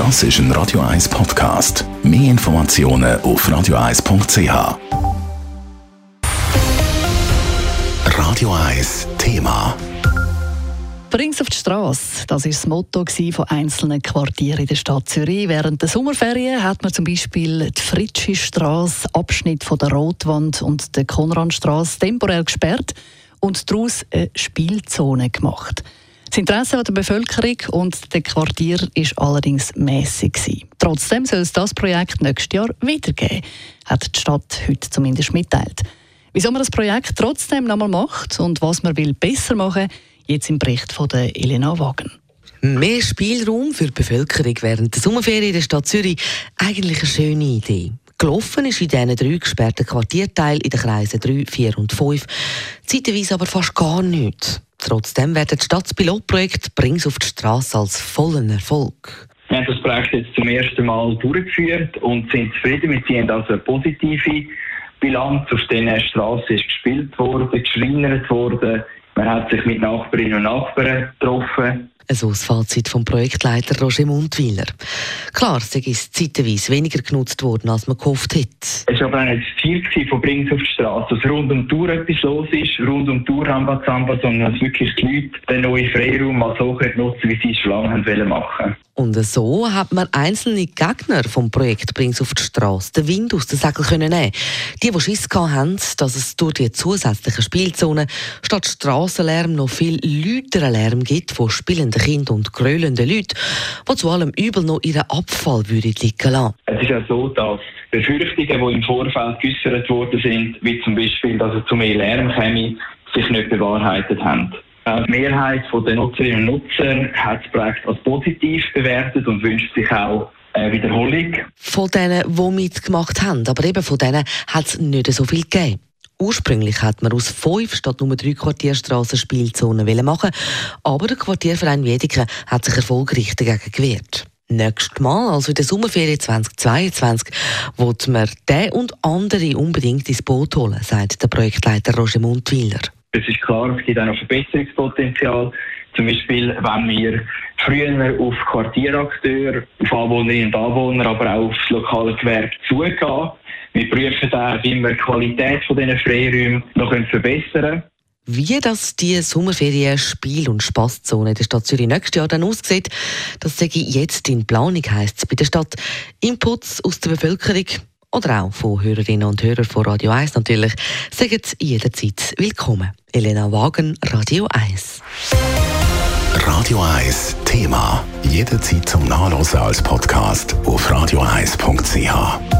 Das ist ein Radio 1 Podcast. Mehr Informationen auf radio1.ch. Radio 1 Thema. Bring's auf die Straße. Das war das Motto von einzelnen Quartieren in der Stadt Zürich. Während der Sommerferien hat man zum Beispiel die Fritschi Straße, Abschnitt von der Rotwand und der Konradstraße temporär gesperrt und daraus eine Spielzone gemacht. Das Interesse der Bevölkerung und der Quartier ist allerdings mäßig Trotzdem soll es das Projekt nächstes Jahr wiedergeben, hat die Stadt heute zumindest mitteilt. Wieso man das Projekt trotzdem noch mal macht und was man will besser machen, jetzt im Bericht von der Elena Wagen. Mehr Spielraum für die Bevölkerung während der Sommerferien in der Stadt Zürich eigentlich eine schöne Idee. Gelaufen ist in diesen drei gesperrten Quartierteilen in den Kreisen 3, 4 und 5, zeitweise aber fast gar nichts. Trotzdem wird das Stadtpilotprojekt «Brings auf die Straße» als vollen Erfolg. Wir haben das Projekt jetzt zum ersten Mal durchgeführt und sind zufrieden. Wir ziehen also eine positive Bilanz. Auf diesen Straßen ist gespielt worden, geschreinert worden. Man hat sich mit Nachbarinnen und Nachbarn getroffen. So das Fazit vom Projektleiter Roger Mundwiller. Klar, es zeitweise weniger genutzt worden, als man gehofft hätte. Es war aber auch nicht das Ziel von Brings auf die Straße, dass rund um die Tour etwas los ist, rund um die Tour Rambazamba, sondern dass wirklich die Leute den neuen Freiraum mal so nutzen wie sie es schon lange machen wollten. Und so hat man einzelne Gegner vom Projekt Brings auf die Straße den Wind aus den Säckeln können nehmen. Die, die Schiss haben, dass es durch die zusätzlichen Spielzonen statt Strassenlärm noch viel Lärm gibt von spielenden Kindern und grölenden Leuten, die zu allem Übel noch ihren Abfall würden liegen lassen. Es ist ja so, dass Befürchtungen, die im Vorfeld geäußert worden sind, wie zum Beispiel, dass es zu mehr Lärm käme, sich nicht bewahrheitet haben. Die Mehrheit der Nutzerinnen und Nutzer hat das Projekt als positiv bewertet und wünscht sich auch eine Wiederholung. Von denen, die mitgemacht haben, aber eben von denen hat es nicht so viel gegeben. Ursprünglich hat man aus fünf statt nur drei Quartierstraßen Spielzonen machen, aber der Quartierverein Wiedeke hat sich erfolgreich dagegen gewehrt. Nächstes Mal, also in der Sommerferien 2022, wird man den und andere unbedingt ins Boot holen, sagt der Projektleiter Roger Mundwiller. Es ist klar, es gibt auch noch Verbesserungspotenzial. Zum Beispiel, wenn wir früher auf Quartierakteure, auf Anwohnerinnen und Anwohner, aber auch auf lokale Gewerbe zugehen. Wir prüfen auch, wie wir die Qualität dieser Freiräume noch verbessern können. Wie das die Sommerferien Spiel- und Spaßzone der Stadt Zürich nächstes Jahr dann aussieht, das sage ich jetzt in Planung, heisst es bei der Stadt. Inputs aus der Bevölkerung oder auch von Hörerinnen und Hörern von Radio 1 natürlich, sagen jederzeit willkommen. Elena Wagen, Radio 1. Radio 1 Thema. Jederzeit zum Nachlesen als Podcast auf radio1.ch.